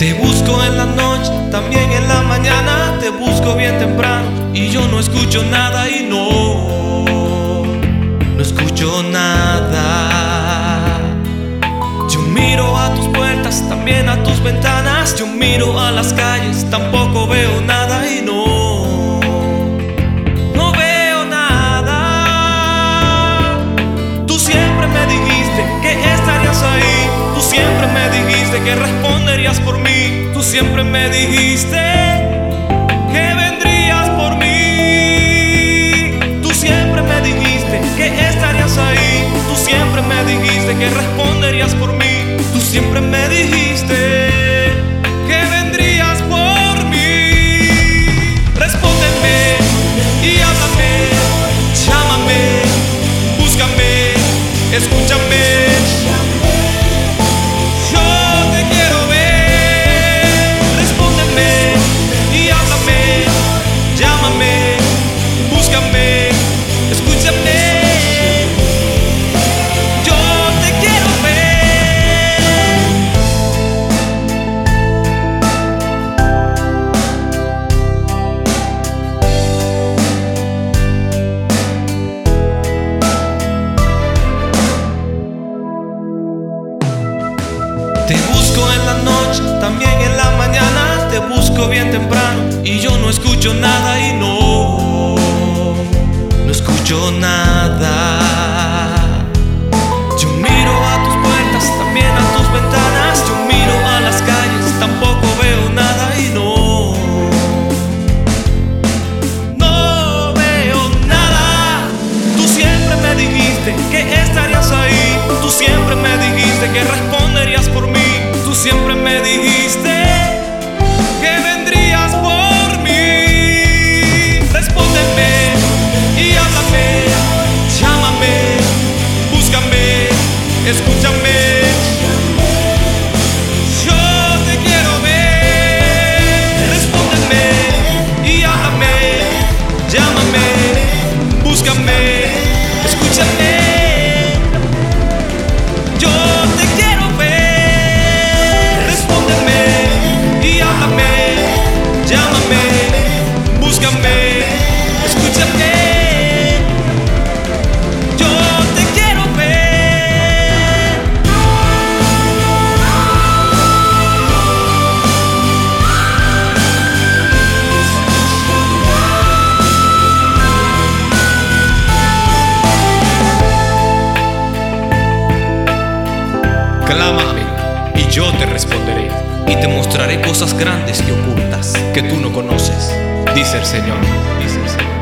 Te busco en la noche, también en la mañana, te busco bien temprano y yo no escucho nada y no siempre me dijiste que vendrías por mí. Tú siempre me dijiste que estarías ahí. Tú siempre me dijiste que responderías por mí. Tú siempre me dijiste que Te busco en la noche, también en la mañana, te busco bien temprano y yo no escucho nada y no, no escucho nada. Yo miro a tus puertas, también a tus ventanas, yo miro a las calles, tampoco veo nada y no, no veo nada. Tú siempre me dijiste que estarías ahí, tú siempre me dijiste que Y yo te responderé y te mostraré cosas grandes y ocultas que tú no conoces, dice el Señor, dice el Señor.